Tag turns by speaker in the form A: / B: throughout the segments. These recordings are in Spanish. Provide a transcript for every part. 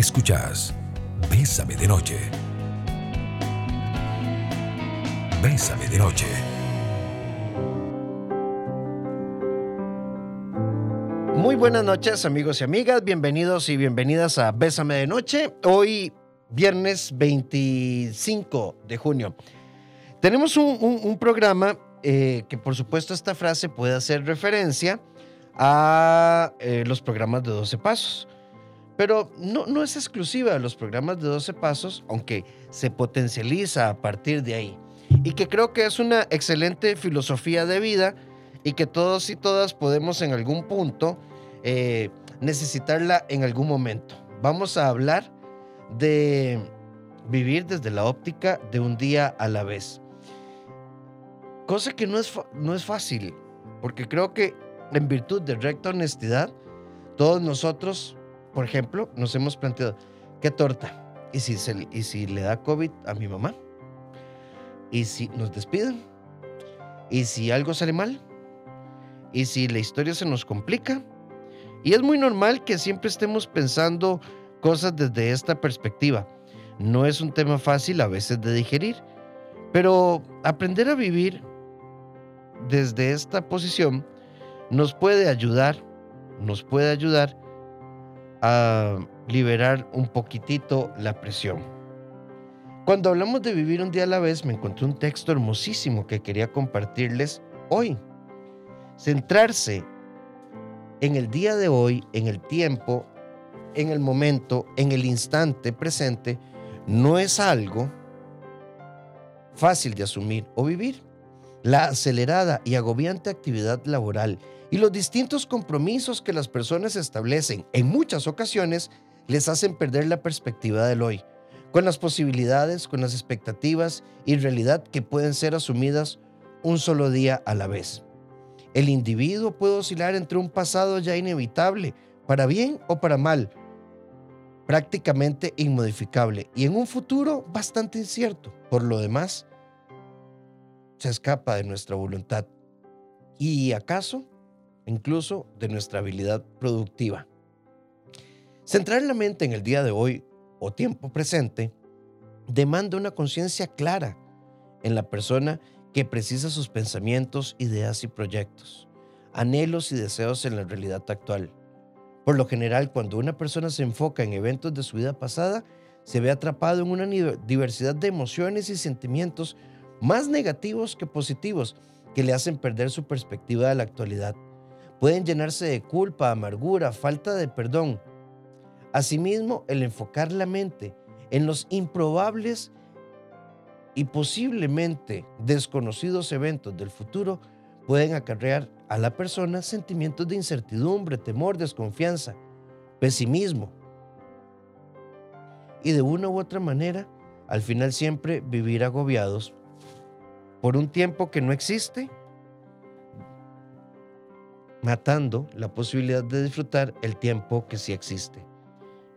A: Escuchas Bésame de Noche. Bésame de Noche.
B: Muy buenas noches amigos y amigas, bienvenidos y bienvenidas a Bésame de Noche. Hoy viernes 25 de junio. Tenemos un, programa eh, que por supuesto esta frase puede hacer referencia a eh, los programas de 12 pasos. Pero no, no es exclusiva de los programas de 12 pasos, aunque se potencializa a partir de ahí. Y que creo que es una excelente filosofía de vida y que todos y todas podemos en algún punto eh, necesitarla en algún momento. Vamos a hablar de vivir desde la óptica de un día a la vez. Cosa que no es, no es fácil, porque creo que en virtud de recta honestidad, todos nosotros, por ejemplo, nos hemos planteado, ¿qué torta? ¿Y si, ¿Y si le da COVID a mi mamá? ¿Y si nos despiden? ¿Y si algo sale mal? ¿Y si la historia se nos complica? Y es muy normal que siempre estemos pensando cosas desde esta perspectiva. No es un tema fácil a veces de digerir, pero aprender a vivir desde esta posición nos puede ayudar, nos puede ayudar a liberar un poquitito la presión. Cuando hablamos de vivir un día a la vez, me encontré un texto hermosísimo que quería compartirles hoy. Centrarse en el día de hoy, en el tiempo, en el momento, en el instante presente, no es algo fácil de asumir o vivir. La acelerada y agobiante actividad laboral y los distintos compromisos que las personas establecen en muchas ocasiones les hacen perder la perspectiva del hoy, con las posibilidades, con las expectativas y realidad que pueden ser asumidas un solo día a la vez. El individuo puede oscilar entre un pasado ya inevitable, para bien o para mal, prácticamente inmodificable, y en un futuro bastante incierto. Por lo demás, se escapa de nuestra voluntad y acaso incluso de nuestra habilidad productiva. Centrar la mente en el día de hoy o tiempo presente demanda una conciencia clara en la persona que precisa sus pensamientos, ideas y proyectos, anhelos y deseos en la realidad actual. Por lo general, cuando una persona se enfoca en eventos de su vida pasada, se ve atrapado en una diversidad de emociones y sentimientos más negativos que positivos que le hacen perder su perspectiva de la actualidad. Pueden llenarse de culpa, amargura, falta de perdón. Asimismo, el enfocar la mente en los improbables y posiblemente desconocidos eventos del futuro pueden acarrear a la persona sentimientos de incertidumbre, temor, desconfianza, pesimismo. Y de una u otra manera, al final siempre vivir agobiados por un tiempo que no existe, matando la posibilidad de disfrutar el tiempo que sí existe,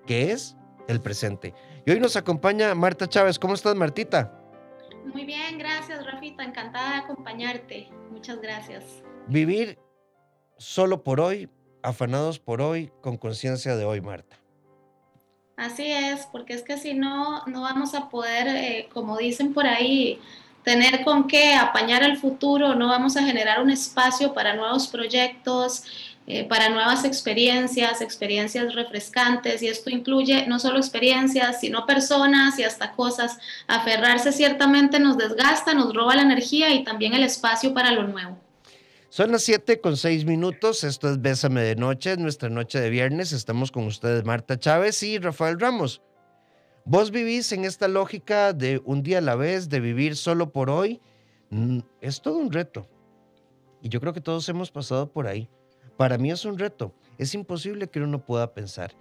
B: que es el presente. Y hoy nos acompaña Marta Chávez. ¿Cómo estás, Martita?
C: Muy bien, gracias, Rafita. Encantada de acompañarte. Muchas gracias.
B: Vivir solo por hoy, afanados por hoy, con conciencia de hoy, Marta.
C: Así es, porque es que si no, no vamos a poder, eh, como dicen por ahí, tener con qué apañar el futuro, no vamos a generar un espacio para nuevos proyectos, eh, para nuevas experiencias, experiencias refrescantes, y esto incluye no solo experiencias, sino personas y hasta cosas. Aferrarse ciertamente nos desgasta, nos roba la energía y también el espacio para lo nuevo.
B: Son las 7 con 6 minutos, esto es Bésame de Noche, nuestra noche de viernes, estamos con ustedes Marta Chávez y Rafael Ramos. Vos vivís en esta lógica de un día a la vez, de vivir solo por hoy. Mm, es todo un reto. Y yo creo que todos hemos pasado por ahí. Para mí es un reto. Es imposible que uno pueda pensar.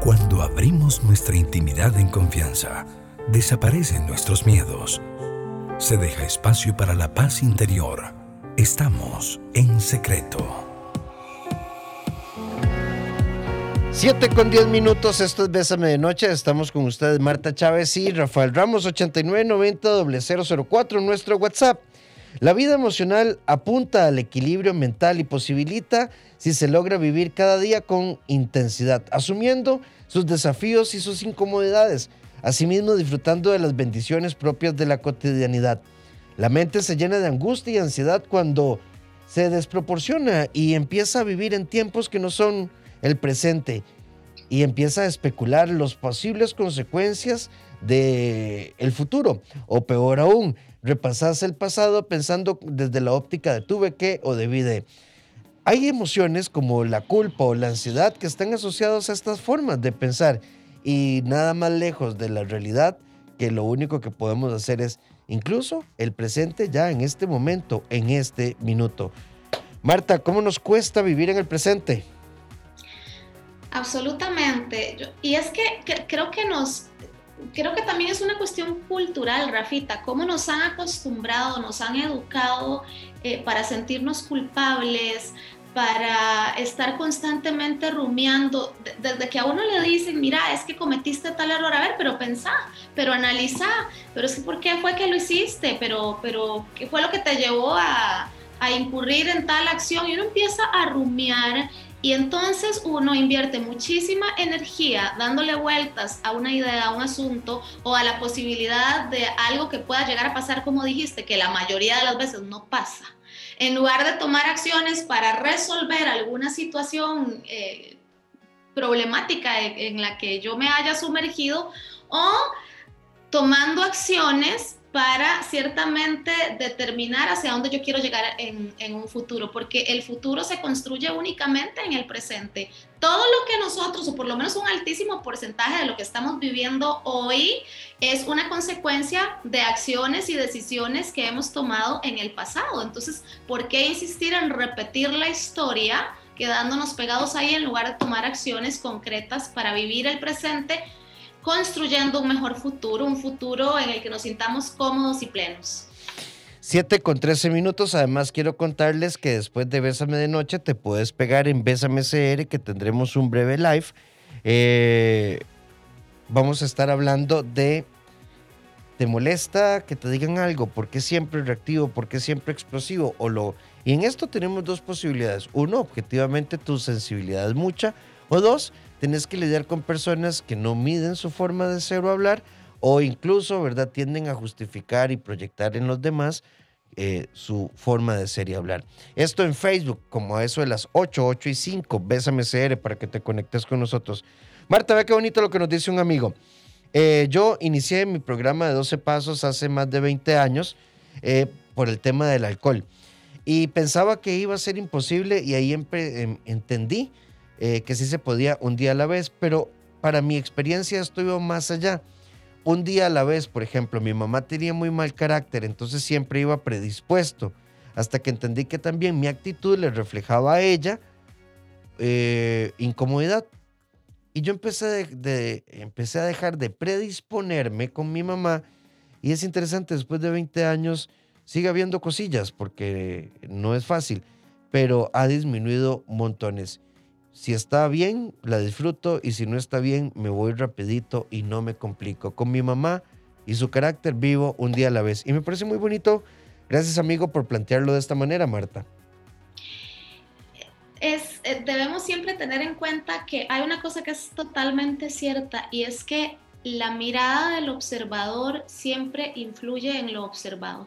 A: Cuando abrimos nuestra intimidad en confianza, desaparecen nuestros miedos. Se deja espacio para la paz interior. Estamos en secreto.
B: 7 con 10 minutos, esto es Bésame de Noche. Estamos con ustedes, Marta Chávez y Rafael Ramos, 8990 004, nuestro WhatsApp. La vida emocional apunta al equilibrio mental y posibilita si se logra vivir cada día con intensidad, asumiendo sus desafíos y sus incomodidades, asimismo disfrutando de las bendiciones propias de la cotidianidad. La mente se llena de angustia y ansiedad cuando se desproporciona y empieza a vivir en tiempos que no son el presente y empieza a especular las posibles consecuencias del el futuro o peor aún, repasarse el pasado pensando desde la óptica de tuve que o debí de. Hay emociones como la culpa o la ansiedad que están asociados a estas formas de pensar y nada más lejos de la realidad que lo único que podemos hacer es incluso el presente ya en este momento, en este minuto. Marta, ¿cómo nos cuesta vivir en el presente?
C: Absolutamente. y es que, creo que nos, creo que también es una cuestión cultural, Rafita, cómo nos han acostumbrado, nos han educado eh, para sentirnos culpables, para estar constantemente rumiando, desde que a uno le dicen, mira, es que cometiste tal error, a ver, pero pensá, pero analiza, pero es que ¿por qué fue que lo hiciste? Pero, pero ¿qué fue lo que te llevó a, a incurrir en tal acción? Y uno empieza a rumiar y entonces uno invierte muchísima energía dándole vueltas a una idea, a un asunto o a la posibilidad de algo que pueda llegar a pasar, como dijiste, que la mayoría de las veces no pasa. En lugar de tomar acciones para resolver alguna situación eh, problemática en la que yo me haya sumergido o tomando acciones para ciertamente determinar hacia dónde yo quiero llegar en, un futuro, porque el futuro se construye únicamente en el presente. Todo lo que nosotros, o por lo menos un altísimo porcentaje de lo que estamos viviendo hoy, es una consecuencia de acciones y decisiones que hemos tomado en el pasado. Entonces, ¿por qué insistir en repetir la historia? quedándonos pegados ahí en lugar de tomar acciones concretas para vivir el presente construyendo un mejor futuro, un futuro en el que nos sintamos cómodos y plenos.
B: 7 con 13 minutos. Además, quiero contarles que después de Bésame de Noche te puedes pegar en Bésame CR, que tendremos un breve live. Eh, vamos a estar hablando de. ¿Te molesta que te digan algo? ¿Por qué siempre reactivo? ¿Por qué siempre explosivo? O lo... Y en esto tenemos dos posibilidades. Uno, objetivamente tu sensibilidad es mucha. O dos, Tienes que lidiar con personas que no miden su forma de ser o hablar o incluso, ¿verdad?, tienden a justificar y proyectar en los demás eh, su forma de ser y hablar. Esto en Facebook, como a eso de las 8, 8 y 5, Bésame CR para que te conectes con nosotros. Marta, ve qué bonito lo que nos dice un amigo. Eh, yo inicié mi programa de 12 pasos hace más de 20 años eh, por el tema del alcohol y pensaba que iba a ser imposible y ahí em, entendí eh, que sí se podía un día a la vez, pero para mi experiencia esto iba más allá. Un día a la vez, por ejemplo, mi mamá tenía muy mal carácter, entonces siempre iba predispuesto, hasta que entendí que también mi actitud le reflejaba a ella eh, incomodidad. Y yo empecé, empecé a dejar de predisponerme con mi mamá. Y es interesante, después de 20 años sigue habiendo cosillas, porque no es fácil, pero ha disminuido montones. Si está bien, la disfruto y si no está bien, me voy rapidito y no me complico. Con mi mamá y su carácter vivo un día a la vez. Y me parece muy bonito. Gracias amigo por plantearlo de esta manera, Marta.
C: Es, eh, debemos siempre tener en cuenta que hay una cosa que es totalmente cierta y es que la mirada del observador siempre influye en lo observado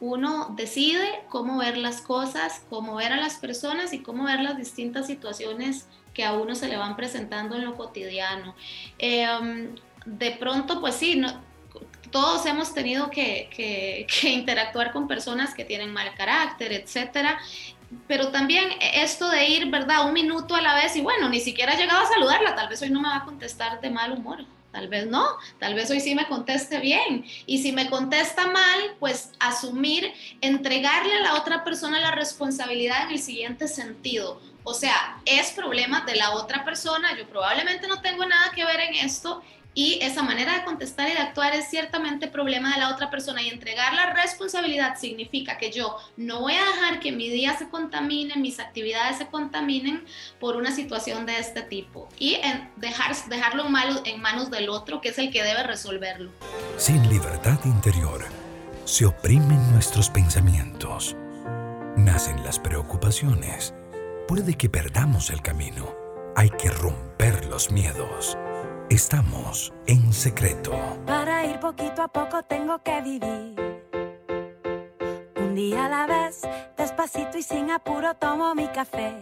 C: uno decide cómo ver las cosas, cómo ver a las personas y cómo ver las distintas situaciones que a uno se le van presentando en lo cotidiano. Em, de pronto, pues sí, todos hemos tenido que, que, interactuar con personas que tienen mal carácter, etcétera. Pero también esto de ir, ¿verdad? Un minuto a la vez y bueno, ni siquiera he llegado a saludarla, tal vez hoy no me va a contestar de mal humor tal vez no, tal vez hoy sí me conteste bien. Y si me contesta mal, pues asumir, entregarle a la otra persona la responsabilidad en el siguiente sentido. O sea, es problema de la otra persona, yo probablemente no tengo nada que ver en esto y esa manera de contestar y de actuar es ciertamente problema de la otra persona y entregar la responsabilidad significa que yo no voy a dejar que mi día se contamine, mis actividades se contaminen por una situación de este tipo y en dejar, dejarlo en, en manos del otro que es el que debe resolverlo.
A: Sin libertad interior se oprimen nuestros pensamientos, nacen las preocupaciones, puede que perdamos el camino. Hay que romper los miedos. Estamos en secreto.
D: Para ir poquito a poco tengo que vivir. Un día a la vez, despacito y sin apuro tomo mi café.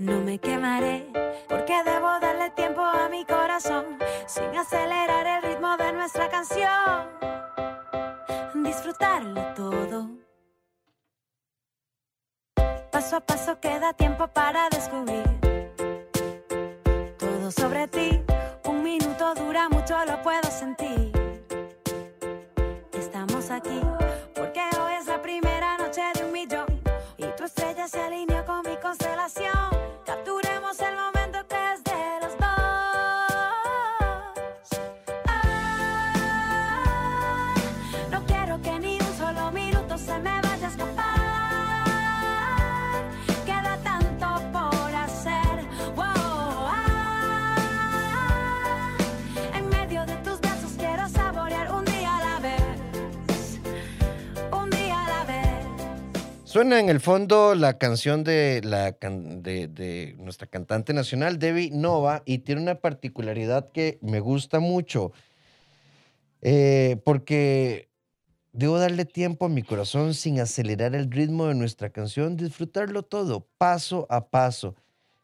D: No me quemaré porque debo darle tiempo a mi corazón sin acelerar el ritmo de nuestra canción. Disfrutarlo todo. Paso a paso queda tiempo para descubrir sobre ti. Un minuto dura mucho, lo puedo sentir. Estamos aquí porque hoy es la primera noche de un millón y tu estrella se alineó con mi constelación.
B: Suena en el fondo la canción de, la, de nuestra cantante nacional, Debbie Nova, y tiene una particularidad que me gusta mucho, eh, porque debo darle tiempo a mi corazón sin acelerar el ritmo de nuestra canción, disfrutarlo todo, paso a paso.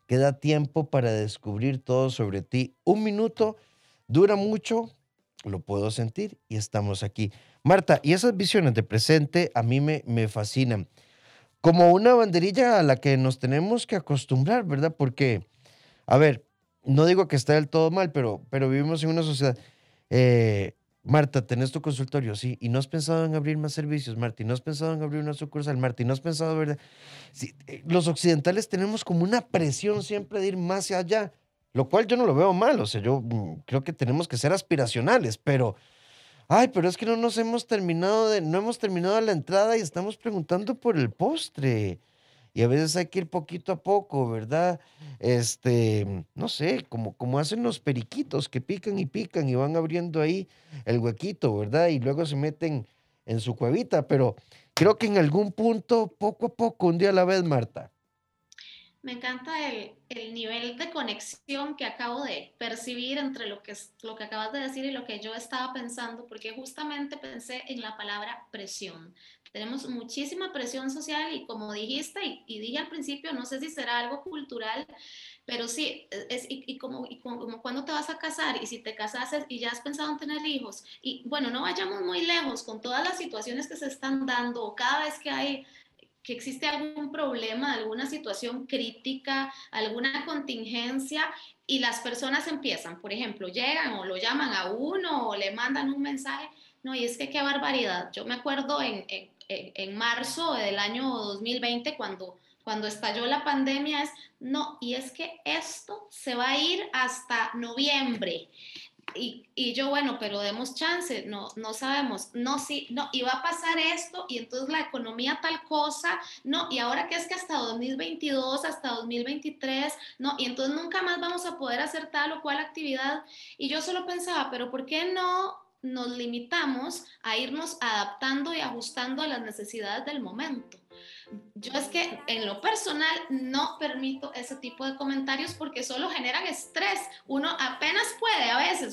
B: Queda tiempo para descubrir todo sobre ti. Un minuto dura mucho, lo puedo sentir y estamos aquí. Marta, y esas visiones de presente a mí me, me fascinan como una banderilla a la que nos tenemos que acostumbrar, ¿verdad? Porque, a ver, no digo que está del todo mal, pero, pero vivimos en una sociedad. Eh, Marta, tenés tu consultorio, sí, y no has pensado en abrir más servicios, Marta, no has pensado en abrir una sucursal, Marta, y no has pensado, ¿verdad? Sí, eh, los occidentales tenemos como una presión siempre de ir más allá, lo cual yo no lo veo mal, o sea, yo mm, creo que tenemos que ser aspiracionales, pero Ay, pero es que no nos hemos terminado de, no hemos terminado la entrada y estamos preguntando por el postre. Y a veces hay que ir poquito a poco, ¿verdad? Este, no sé, como, como hacen los periquitos que pican y pican y van abriendo ahí el huequito, ¿verdad? Y luego se meten en su cuevita, pero creo que en algún punto, poco a poco, un día a la vez, Marta.
C: Me encanta el, el nivel de conexión que acabo de percibir entre lo que, lo que acabas de decir y lo que yo estaba pensando, porque justamente pensé en la palabra presión. Tenemos muchísima presión social y como dijiste y, y dije al principio, no sé si será algo cultural, pero sí, es, y, y como, y como, cuando te vas a casar y si te casases y ya has pensado en tener hijos, y bueno, no vayamos muy lejos con todas las situaciones que se están dando, cada vez que hay que existe algún problema, alguna situación crítica, alguna contingencia y las personas empiezan, por ejemplo, llegan o lo llaman a uno o le mandan un mensaje. No, y es que qué barbaridad. Yo me acuerdo en, en, en- marzo del año 2020 cuando, cuando estalló la pandemia, es, no, y es que esto se va a ir hasta noviembre. Y, y yo, bueno, pero demos chance, no, no sabemos, no, sí, no, y va a pasar esto, y entonces la economía tal cosa, no, y ahora que es que hasta 2022, hasta 2023, no, y entonces nunca más vamos a poder hacer tal o cual actividad. Y yo solo pensaba, pero ¿por qué no nos limitamos a irnos adaptando y ajustando a las necesidades del momento? Yo es que en lo personal no permito ese tipo de comentarios porque solo generan estrés. Uno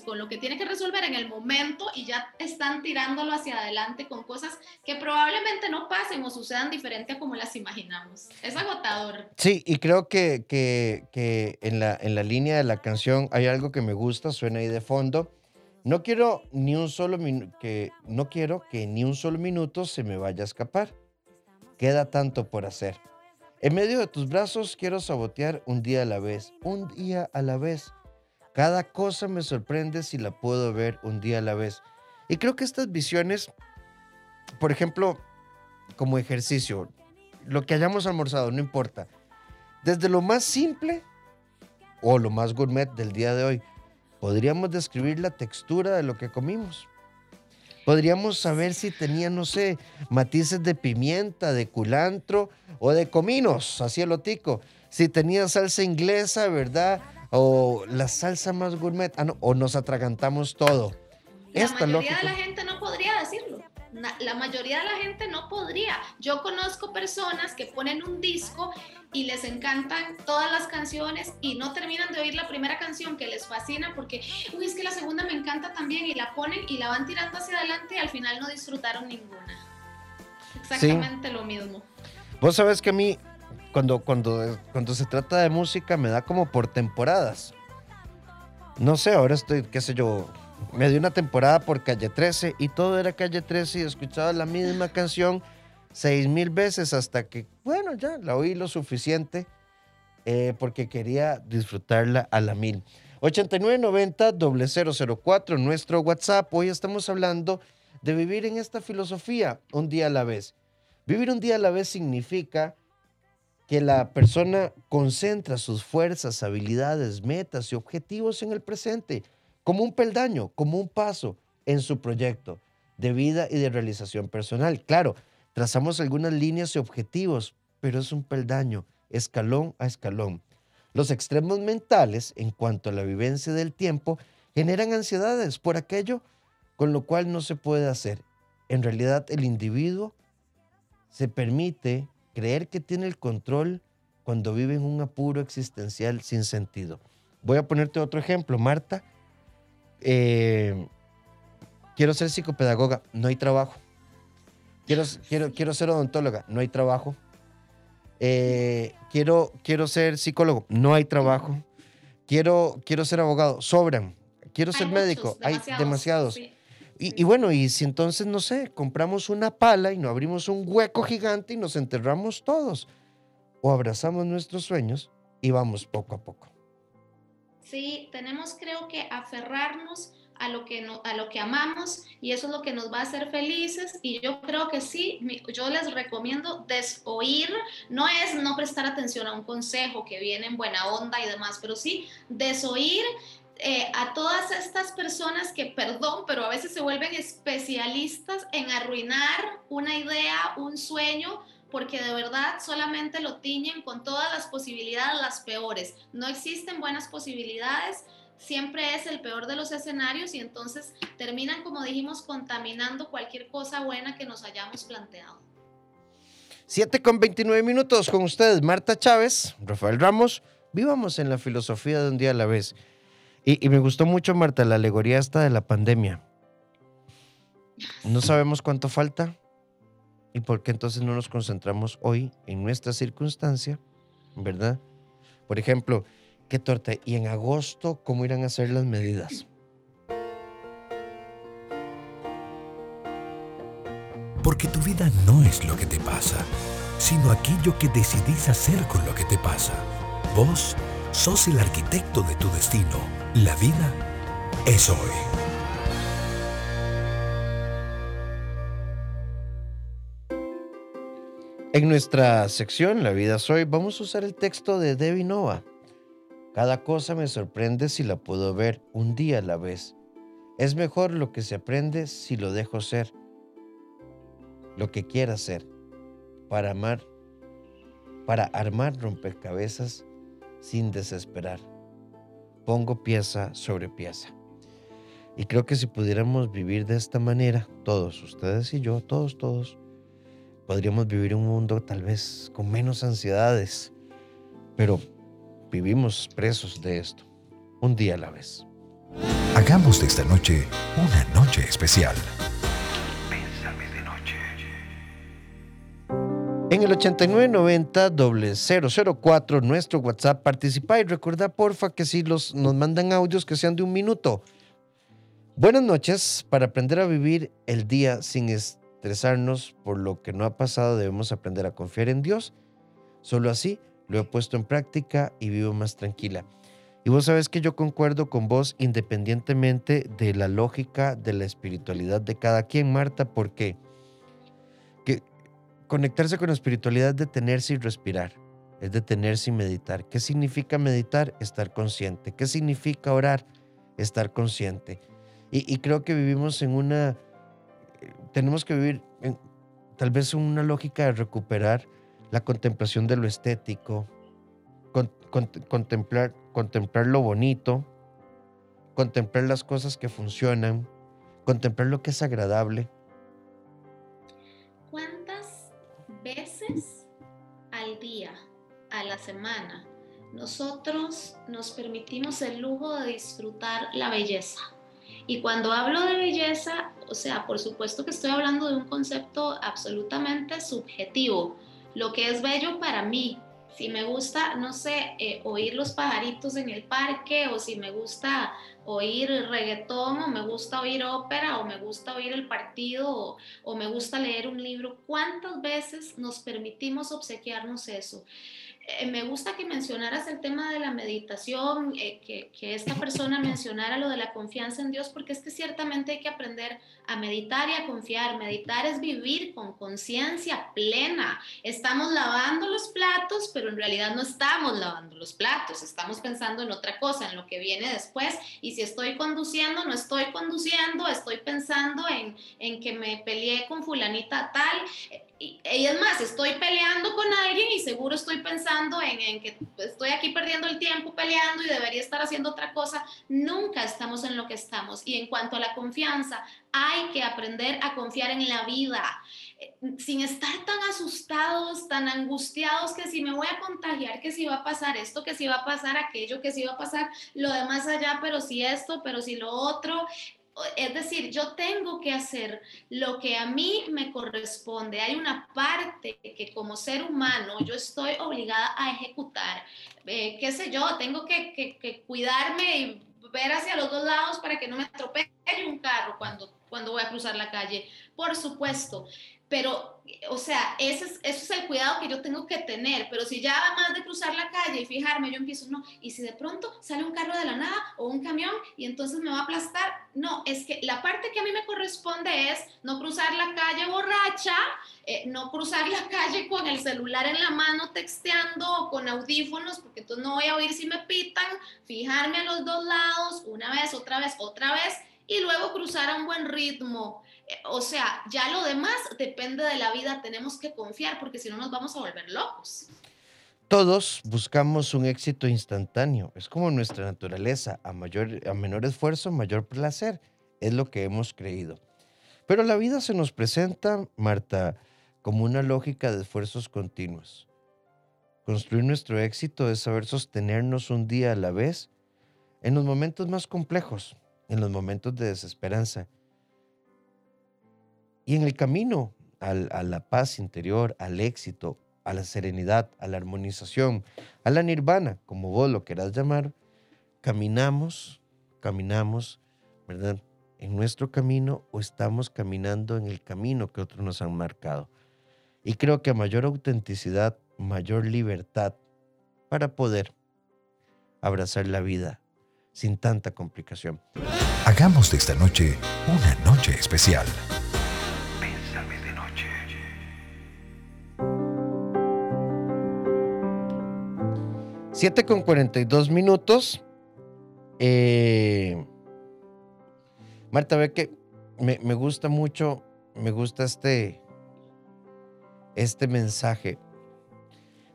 C: con lo que tiene que resolver en el momento y ya están tirándolo hacia adelante con cosas que probablemente no pasen o sucedan diferente a como las imaginamos. Es agotador.
B: Sí, y creo que, que, que en, la, en la línea de la canción hay algo que me gusta, suena ahí de fondo. No quiero ni un solo que no quiero que ni un solo minuto se me vaya a escapar. Queda tanto por hacer. En medio de tus brazos quiero sabotear un día a la vez, un día a la vez. Cada cosa me sorprende si la puedo ver un día a la vez. Y creo que estas visiones, por ejemplo, como ejercicio, lo que hayamos almorzado, no importa. Desde lo más simple o lo más gourmet del día de hoy, podríamos describir la textura de lo que comimos. Podríamos saber si tenía, no sé, matices de pimienta, de culantro o de cominos, así el tico. Si tenía salsa inglesa, ¿verdad? O la salsa más gourmet. Ah, no, o nos atragantamos todo.
C: La
B: Esta
C: mayoría de la gente no podría decirlo. la mayoría de la gente no podría. Yo conozco personas que ponen un disco y les encantan todas las canciones y no terminan de oír la primera canción que les fascina porque, uy, es que la segunda me encanta también y la ponen y la van tirando hacia adelante y al final no disfrutaron ninguna. Exactamente lo mismo.
B: Vos sabés que a mí, cuando, cuando, cuando se trata de música, me da como por temporadas. No sé, ahora estoy, qué sé yo, me di una temporada por Calle 13 y todo era Calle 13 y escuchaba la misma canción seis mil veces hasta que, bueno, ya la oí lo suficiente eh, porque quería disfrutarla a la mil. 8990-004, nuestro WhatsApp. Hoy estamos hablando de vivir en esta filosofía un día a la vez. Vivir un día a la vez significa que la persona concentra sus fuerzas, habilidades, metas y objetivos en el presente como un peldaño, como un paso en su proyecto de vida y de realización personal. Claro, trazamos algunas líneas y objetivos, pero es un peldaño, escalón a escalón. Los extremos mentales, en cuanto a la vivencia del tiempo, generan ansiedades por aquello con lo cual no se puede hacer. En realidad, el individuo se permite creer que tiene el control cuando vive en un apuro existencial sin sentido. Voy a ponerte otro ejemplo. Marta eh, quiero ser psicopedagoga, no hay trabajo. Quiero, quiero, quiero ser odontóloga, no hay trabajo. Eh, quiero, quiero ser psicólogo, no hay trabajo. Quiero, quiero ser abogado, sobran. Quiero ser médico, hay demasiados. Y, bueno, y si entonces, no sé, compramos una pala y nos abrimos un hueco gigante y nos enterramos todos. O abrazamos nuestros sueños y vamos poco a poco.
C: ¿sí? Tenemos creo que aferrarnos a lo que, no, a lo que amamos y eso es lo que nos va a hacer felices y yo creo que sí, yo les recomiendo desoír, no es no prestar atención a un consejo que viene en buena onda y demás, pero sí desoír eh, a todas estas personas que, perdón, pero a veces se vuelven especialistas en arruinar una idea, un sueño, porque de verdad solamente lo tiñen con todas las posibilidades, las peores. No existen buenas posibilidades, siempre es el peor de los escenarios y entonces terminan, como dijimos, contaminando cualquier cosa buena que nos hayamos planteado.
B: 7 con 29 minutos con ustedes, Marta Chávez, Rafael Ramos. Vivamos en la filosofía de un día a la vez. Y, me gustó mucho, Marta, la alegoría esta de la pandemia. No sabemos cuánto falta, ¿Y por qué entonces no nos concentramos hoy en nuestra circunstancia? ¿Verdad? Por ejemplo, ¿qué torta? ¿Y en agosto cómo irán a ser las medidas?
A: Porque tu vida no es lo que te pasa, sino aquello que decidís hacer con lo que te pasa. Vos sos el arquitecto de tu destino. La vida es hoy.
B: En nuestra sección La vida soy vamos a usar el texto de Debbie Nova. Cada cosa me sorprende si la puedo ver un día a la vez. Es mejor lo que se aprende si lo dejo ser. Lo que quiera ser. Para amar, para armar rompecabezas sin desesperar. Pongo pieza sobre pieza. Y creo que si pudiéramos vivir de esta manera, todos, ustedes y yo, todos, todos, podríamos vivir un mundo tal vez con menos ansiedades, pero vivimos presos de esto, un día a la vez.
A: Hagamos de esta noche una noche especial.
B: En el 8990-004, nuestro WhatsApp, participa y recuerda porfa que si los, nos mandan audios que sean de un minuto. Buenas noches, para aprender a vivir el día sin, estresarnos por lo que no ha pasado, debemos aprender a confiar en Dios. Solo así lo he puesto en práctica y vivo más tranquila. Y vos sabes que yo concuerdo con vos independientemente de la lógica de la espiritualidad de cada quien, Marta, porque que conectarse con la espiritualidad es detenerse y respirar, es detenerse y meditar. ¿Qué significa meditar? Estar consciente. ¿Qué significa orar? Estar consciente. Y, creo que vivimos en una tenemos que vivir en, tal vez una lógica de recuperar la contemplación de lo estético, contemplar, contemplar lo bonito, contemplar las cosas que funcionan, contemplar lo que es agradable.
C: Al día, a la semana, nosotros nos permitimos el lujo de disfrutar la belleza. Y cuando hablo de belleza, o sea, por supuesto que estoy hablando de un concepto absolutamente subjetivo. Lo que es bello para mí, si me gusta, no sé, eh, oír los pajaritos en el parque o si me gusta oír reggaetón o me gusta oír ópera o me gusta oír el partido o, o me gusta leer un libro, ¿cuántas veces nos permitimos obsequiarnos eso? Eh, me gusta que mencionaras el tema de la meditación, eh, que, que, esta persona mencionara lo de la confianza en Dios, porque es que ciertamente hay que aprender a meditar y a confiar. Meditar es vivir con conciencia plena. Estamos lavando los platos, pero en realidad no estamos lavando los platos, estamos pensando en otra cosa, en lo que viene después. Y si estoy conduciendo, no estoy conduciendo, estoy pensando en, en que me peleé con fulanita tal y, es más, estoy peleando con alguien y seguro estoy pensando en, en, que estoy aquí perdiendo el tiempo peleando y debería estar haciendo otra cosa. Nunca estamos en lo que estamos. Y en cuanto a la confianza, hay que aprender a confiar en la vida eh, sin estar tan asustados, tan angustiados que si me voy a contagiar, que si va a pasar esto, que si va a pasar aquello, que si va a pasar lo demás allá, pero si esto, pero si lo otro es decir, yo tengo que hacer lo que a mí me corresponde. Hay una parte que como ser humano yo estoy obligada a ejecutar. Eh, qué sé yo, tengo que, que, cuidarme y ver hacia los dos lados para que no me atropelle un carro cuando, cuando voy a cruzar la calle. Por supuesto, pero, o sea, ese es, el cuidado que yo tengo que tener, pero si ya además de cruzar la calle y fijarme, yo empiezo, no, y si de pronto sale un carro de la nada o un camión y entonces me va a aplastar, no, es que la parte que a mí me corresponde es no cruzar la calle borracha, eh, no cruzar la calle con el celular en la mano texteando o con audífonos, porque entonces no voy a oír si me pitan, fijarme a los dos lados, una vez, otra vez, otra vez, y luego cruzar a un buen ritmo o sea, ya lo demás depende de la vida, tenemos que confiar porque si no nos vamos a volver locos.
B: Todos buscamos un éxito instantáneo, es como nuestra naturaleza, a, mayor, a menor esfuerzo, mayor placer, es lo que hemos creído. Pero la vida se nos presenta, Marta, como una lógica de esfuerzos continuos. Construir nuestro éxito es saber sostenernos un día a la vez en los momentos más complejos, en los momentos de desesperanza y en el camino a la paz interior, al éxito, a la serenidad, a la armonización, a la nirvana, como vos lo quieras llamar, caminamos, caminamos, ¿verdad? En nuestro camino o estamos caminando en el camino que otros nos han marcado. Y creo que a mayor autenticidad, mayor libertad para poder abrazar la vida sin tanta complicación.
A: Hagamos de esta noche una noche especial.
B: 7 con 42 minutos. Eh, Marta, ve que me, gusta mucho, me gusta este, este mensaje.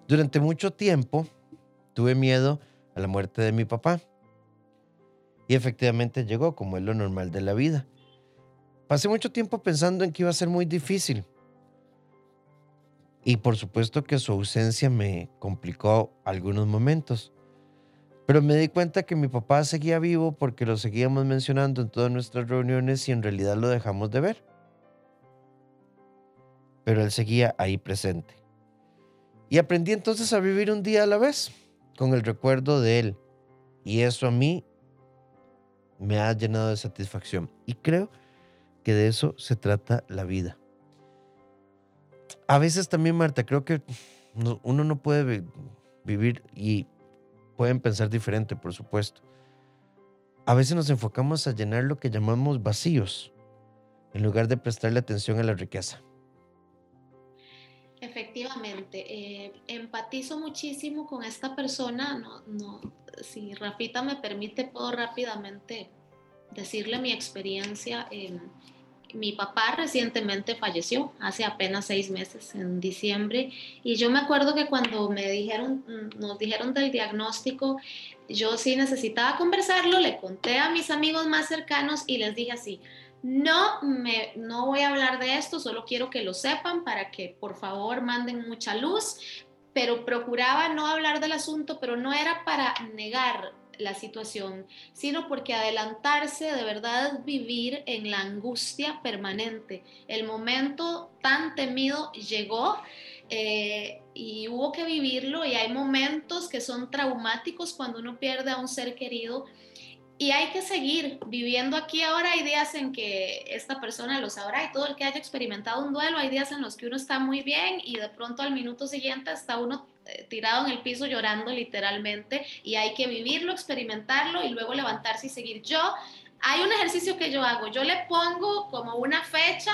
B: Durante mucho tiempo tuve miedo a la muerte de mi papá. Y efectivamente llegó, como es lo normal de la vida. Pasé mucho tiempo pensando en que iba a ser muy difícil. Y por supuesto que su ausencia me complicó algunos momentos. Pero me di cuenta que mi papá seguía vivo porque lo seguíamos mencionando en todas nuestras reuniones y en realidad lo dejamos de ver. Pero él seguía ahí presente. Y aprendí entonces a vivir un día a la vez, con el recuerdo de él. Y eso a mí me ha llenado de satisfacción. Y creo que de eso se trata la vida a veces también, Marta, creo que uno no puede vivir y pueden pensar diferente, por supuesto. A veces nos enfocamos a llenar lo que llamamos vacíos, en lugar de prestarle atención a la riqueza.
C: Efectivamente, eh, empatizo muchísimo con esta persona. No, no, si Rafita me permite, puedo rápidamente decirle mi experiencia. Mi papá recientemente falleció, hace apenas seis meses, en diciembre, y yo me acuerdo que cuando me dijeron, nos dijeron del diagnóstico, yo sí necesitaba conversarlo, le conté a mis amigos más cercanos y les dije así, no, me, no voy a hablar de esto, solo quiero que lo sepan para que por favor manden mucha luz, pero procuraba no hablar del asunto, pero no era para negar la situación, sino porque adelantarse, de verdad vivir en la angustia permanente. El momento tan temido llegó eh, y hubo que vivirlo y hay momentos que son traumáticos cuando uno pierde a un ser querido y hay que seguir viviendo aquí ahora. Hay días en que esta persona lo sabrá y todo el que haya experimentado un duelo, hay días en los que uno está muy bien y de pronto al minuto siguiente está uno tirado en el piso llorando literalmente y hay que vivirlo, experimentarlo y luego levantarse y seguir. Yo, hay un ejercicio que yo hago, yo le pongo como una fecha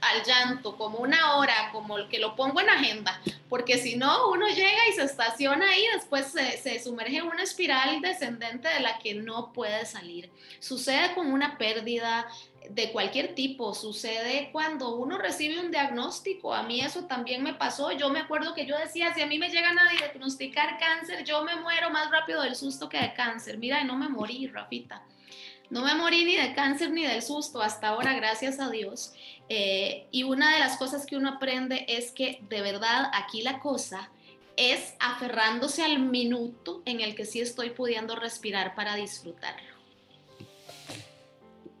C: al llanto, como una hora, como el que lo pongo en agenda, porque si no, uno llega y se estaciona ahí, después se, se, sumerge en una espiral descendente de la que no puede salir. Sucede con una pérdida de cualquier tipo, sucede cuando uno recibe un diagnóstico, a mí eso también me pasó, yo me acuerdo que yo decía, si a mí me llegan a diagnosticar cáncer, yo me muero más rápido del susto que de cáncer, mira, y no me morí, Rafita. No me morí ni de cáncer ni del susto hasta ahora, gracias a Dios. Eh, y una de las cosas que uno aprende es que de verdad aquí la cosa es aferrándose al minuto en el que sí estoy pudiendo respirar para disfrutarlo.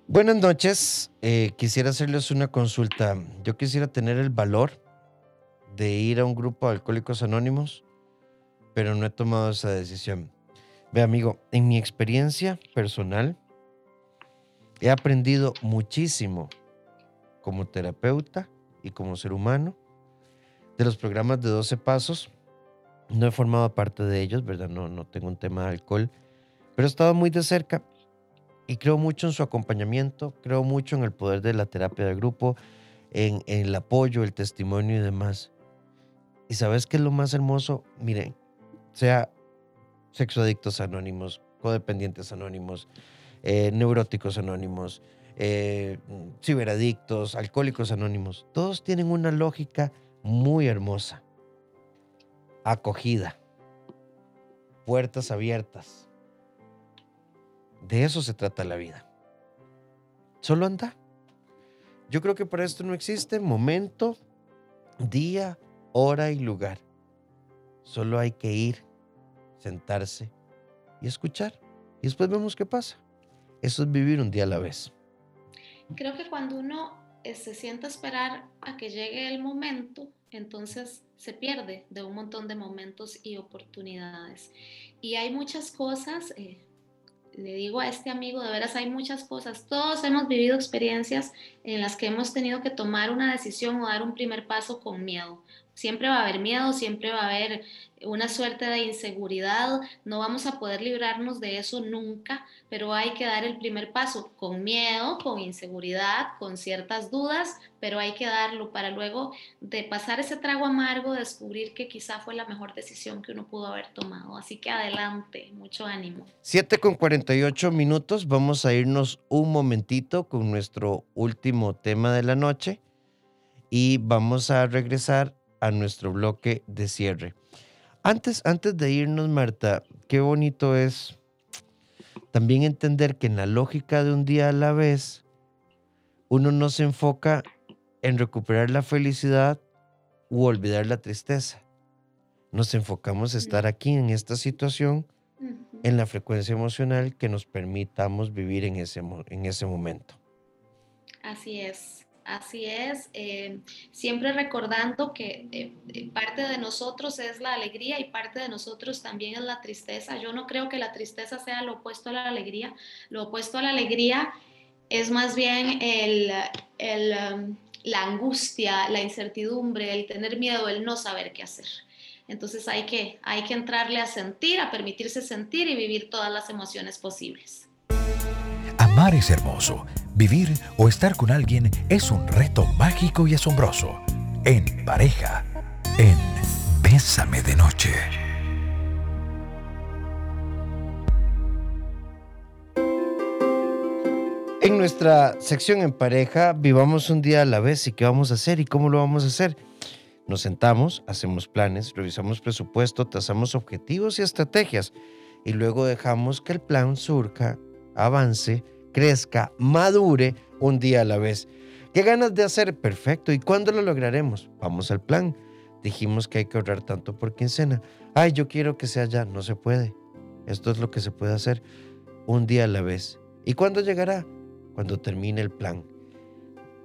B: Buenas noches. Eh, quisiera hacerles una consulta. Yo quisiera tener el valor de ir a un grupo de alcohólicos anónimos, pero no he tomado esa decisión. Ve, amigo, en mi experiencia personal, He aprendido muchísimo como terapeuta y como ser humano de los programas de 12 pasos. No he formado parte de ellos, ¿verdad? No, no tengo un tema de alcohol, pero he estado muy de cerca y creo mucho en su acompañamiento, creo mucho en el poder de la terapia de grupo, en, en el apoyo, el testimonio y demás. ¿Y sabes qué es lo más hermoso? Miren, sea sexoadictos anónimos, codependientes anónimos, eh, neuróticos anónimos, eh, ciberadictos, alcohólicos anónimos, todos tienen una lógica muy hermosa. Acogida, puertas abiertas. De eso se trata la vida. Solo anda. Yo creo que para esto no existe momento, día, hora y lugar. Solo hay que ir, sentarse y escuchar. Y después vemos qué pasa. Eso es vivir un día a la vez.
C: Creo que cuando uno eh, se sienta esperar a que llegue el momento, entonces se pierde de un montón de momentos y oportunidades. Y hay muchas cosas, eh, le digo a este amigo, de veras hay muchas cosas, todos hemos vivido experiencias en las que hemos tenido que tomar una decisión o dar un primer paso con miedo. Siempre va a haber miedo, siempre va a haber una suerte de inseguridad, no vamos a poder librarnos de eso nunca, pero hay que dar el primer paso con miedo, con inseguridad, con ciertas dudas, pero hay que darlo para luego de pasar ese trago amargo, descubrir que quizá fue la mejor decisión que uno pudo haber tomado. Así que adelante, mucho ánimo.
B: 7 con 48 minutos, vamos a irnos un momentito con nuestro último tema de la noche y vamos a regresar a nuestro bloque de cierre. Antes, antes de irnos, Marta, qué bonito es también entender que en la lógica de un día a la vez, uno no se enfoca en recuperar la felicidad u olvidar la tristeza. Nos enfocamos en estar aquí en esta situación, en la frecuencia emocional que nos permitamos vivir en ese, en ese momento.
C: Así es. Así es, eh, siempre recordando que eh, eh, parte de nosotros es la alegría y parte de nosotros también es la tristeza. Yo no creo que la tristeza sea lo opuesto a la alegría. Lo opuesto a la alegría es más bien el, um, la angustia, la incertidumbre, el tener miedo, el no saber qué hacer. Entonces hay que, hay que entrarle a sentir, a permitirse sentir y vivir todas las emociones posibles.
A: Amar es hermoso Vivir o estar con alguien es un reto mágico y asombroso. En pareja, en Bésame de Noche.
B: En nuestra sección en pareja, vivamos un día a la vez y qué vamos a hacer y cómo lo vamos a hacer. Nos sentamos, hacemos planes, revisamos presupuesto, trazamos objetivos y estrategias y luego dejamos que el plan surca, avance, crezca, madure un día a la vez. ¿Qué ganas de hacer? Perfecto. ¿Y cuándo lo lograremos? Vamos al plan. Dijimos que hay que ahorrar tanto por quincena. Ay, yo quiero que sea ya. No se puede. Esto es lo que se puede hacer un día a la vez. ¿Y cuándo llegará? cuando termine el plan.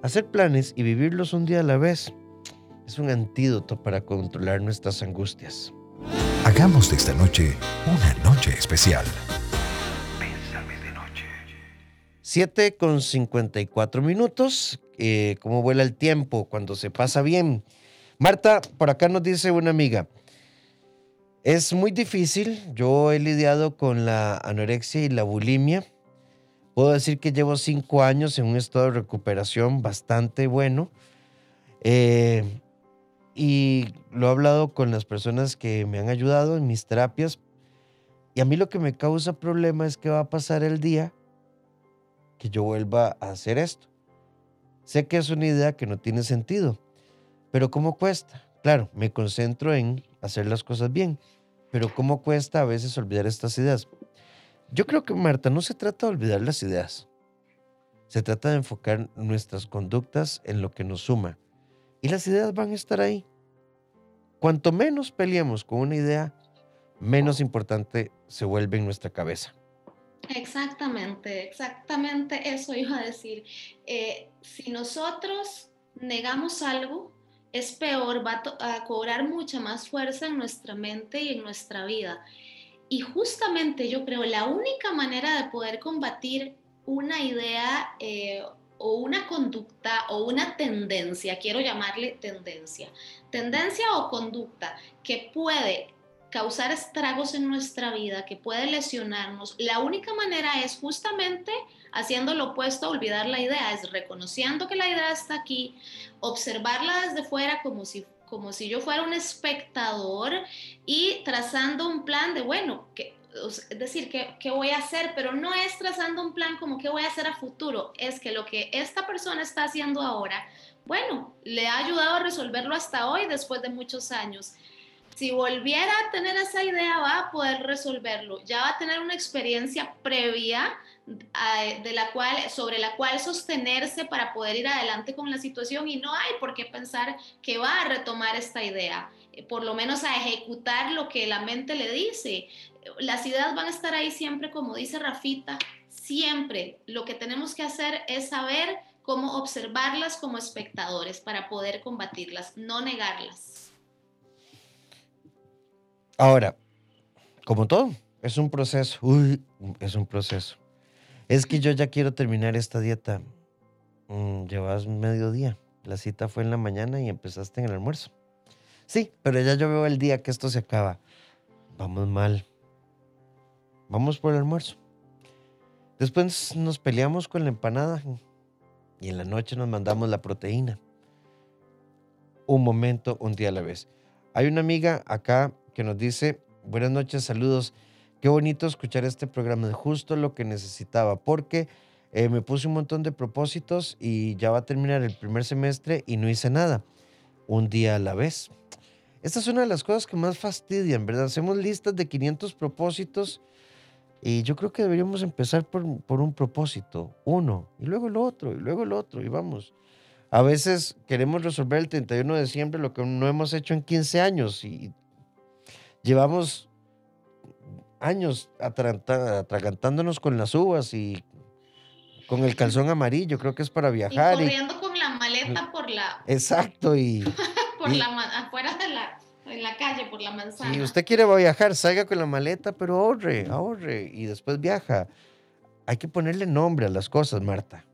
B: Hacer planes y vivirlos un día a la vez es un antídoto para controlar nuestras angustias.
A: Hagamos de esta noche una noche especial. Pésame
B: de noche. 7 con 54 minutos. Eh, ¿Cómo vuela el tiempo cuando se pasa bien? Marta, por acá nos dice una amiga. Es muy difícil. Yo he lidiado con la anorexia y la bulimia Puedo decir que llevo cinco años en un estado de recuperación bastante bueno. Eh, y lo he hablado con las personas que me han ayudado en mis terapias. Y a mí lo que me causa problema es que va a pasar el día que yo vuelva a hacer esto. Sé que es una idea que no tiene sentido, pero ¿cómo cuesta? Claro, me concentro en hacer las cosas bien, pero ¿cómo cuesta a veces olvidar estas ideas? Yo creo que, Marta, no se trata de olvidar las ideas. Se trata de enfocar nuestras conductas en lo que nos suma. Y las ideas van a estar ahí. Cuanto menos peleemos con una idea, menos importante se vuelve en nuestra cabeza.
C: Exactamente, exactamente eso iba a decir. Eh, si nosotros negamos algo, es peor, va a cobrar mucha más fuerza en nuestra mente y en nuestra vida. Y justamente yo creo la única manera de poder combatir una idea eh, o una conducta o una tendencia, quiero llamarle tendencia, tendencia o conducta que puede causar estragos en nuestra vida, que puede lesionarnos, la única manera es justamente haciendo lo opuesto a olvidar la idea, es reconociendo que la idea está aquí, observarla desde fuera como si como si yo fuera un espectador y trazando un plan de, bueno, que, es decir, ¿qué, ¿qué, voy a hacer? Pero no es trazando un plan como qué voy a hacer a futuro, es que lo que esta persona está haciendo ahora, bueno, le ha ayudado a resolverlo hasta hoy después de muchos años. Si volviera a tener esa idea, va a poder resolverlo, ya va a tener una experiencia previa de la cual, sobre la cual sostenerse para poder ir adelante con la situación y no hay por qué pensar que va a retomar esta idea, eh, por lo menos a ejecutar lo que la mente le dice. Las ideas van a estar ahí siempre, como dice Rafita, siempre. Lo que tenemos que hacer es saber cómo observarlas como espectadores para poder combatirlas, no negarlas.
B: Ahora, como todo, es un proceso. Uy, es un proceso. Es que yo ya quiero terminar esta dieta. Mm, llevas mediodía. La cita fue en la mañana y empezaste en el almuerzo. Sí, pero ya yo veo el día que esto se acaba. Vamos mal. Vamos por el almuerzo. Después nos peleamos con la empanada y en la noche nos mandamos la proteína. Un momento, un día a la vez. Hay una amiga acá que nos dice, buenas noches, saludos. Qué bonito escuchar este programa, de justo lo que necesitaba, porque eh, me puse un montón de propósitos y ya va a terminar el primer semestre y no hice nada, un día a la vez. Esta es una de las cosas que más fastidian, ¿verdad? Hacemos listas de 500 propósitos y yo creo que deberíamos empezar por, por un propósito, uno, y luego el otro, y luego el otro, y vamos. A veces queremos resolver el 31 de diciembre lo que no hemos hecho en 15 años y llevamos años atragantándonos con las uvas y con el calzón amarillo, creo que es para viajar.
C: Y corriendo con la maleta por la...
B: Exacto, y...
C: por la, afuera de la, en la calle, por la manzana.
B: Si usted quiere viajar, salga con la maleta, pero ahorre, ahorre, y después viaja. Hay que ponerle nombre a las cosas, Marta.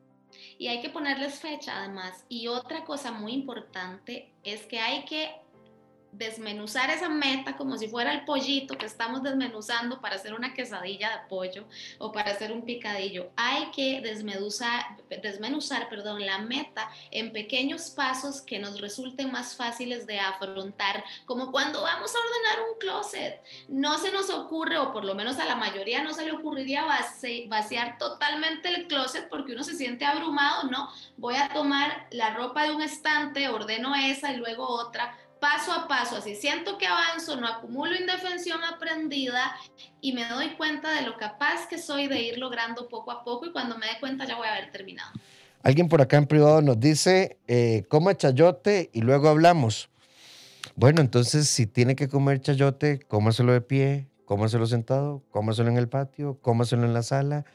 C: Y hay que ponerles fecha, además. Y otra cosa muy importante es que hay que desmenuzar esa meta como si fuera el pollito que estamos desmenuzando para hacer una quesadilla de pollo o para hacer un picadillo. Hay que desmenuzar, desmenuzar perdón, la meta en pequeños pasos que nos resulten más fáciles de afrontar, como cuando vamos a ordenar un closet. No se nos ocurre, o por lo menos a la mayoría no se le ocurriría vaciar totalmente el closet porque uno se siente abrumado, no. Voy a tomar la ropa de un estante, ordeno esa y luego otra paso a paso, así siento que avanzo, no acumulo indefensión aprendida y me doy cuenta de lo capaz que soy de ir logrando poco a poco y cuando me dé cuenta ya voy a haber terminado.
B: Alguien por acá en privado nos dice, eh, coma chayote y luego hablamos. Bueno, entonces si tiene que comer chayote, cómaselo de pie, cómaselo sentado, cómaselo en el patio, cómaselo en la sala.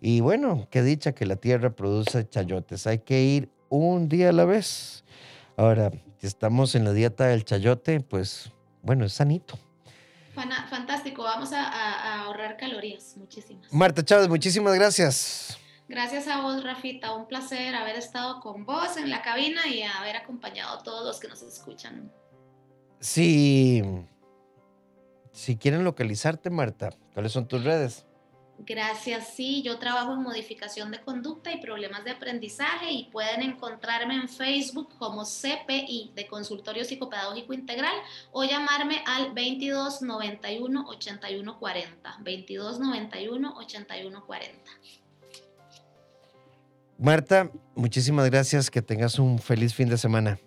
B: Y bueno, qué dicha que la tierra produce chayotes. Hay que ir un día a la vez. Ahora, estamos en la dieta del chayote, pues bueno, es sanito.
C: Fantástico, vamos a, ahorrar calorías, muchísimas.
B: Marta Chávez, muchísimas gracias.
C: Gracias a vos, Rafita. Un placer haber estado con vos en la cabina y haber acompañado a todos los que nos escuchan.
B: Sí. Si quieren localizarte, Marta, ¿cuáles son tus redes?
C: Gracias, sí, yo trabajo en modificación de conducta y problemas de aprendizaje y pueden encontrarme en Facebook como CPI de Consultorio Psicopedagógico Integral o llamarme al 22 91 81 40. 22 91 81 40.
B: Marta, muchísimas gracias, que tengas un feliz fin de semana.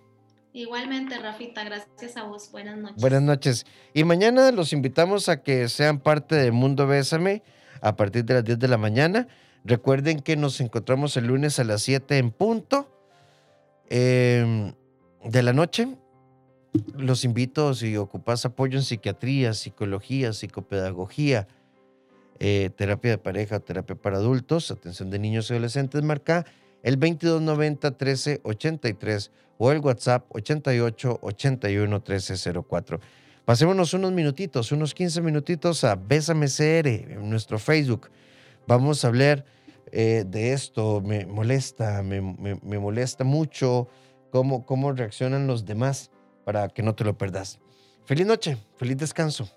C: Igualmente, Rafita, gracias a vos. Buenas noches.
B: Buenas noches. Y mañana los invitamos a que sean parte de Mundo Bésame a partir de las 10 de la mañana. Recuerden que nos encontramos el lunes a las 7 en punto em, de la noche. Los invito, si ocupas apoyo en psiquiatría, psicología, psicopedagogía, eh, terapia de pareja, terapia para adultos, atención de niños y adolescentes, marca el 2290 1383 o el WhatsApp 88 81 1304. Pasémonos unos minutitos, unos 15 minutitos a Bésame CR en nuestro Facebook. Vamos a hablar eh, de esto. Me molesta, me, molesta mucho cómo, cómo reaccionan los demás para que no te lo perdas. Feliz noche, feliz descanso.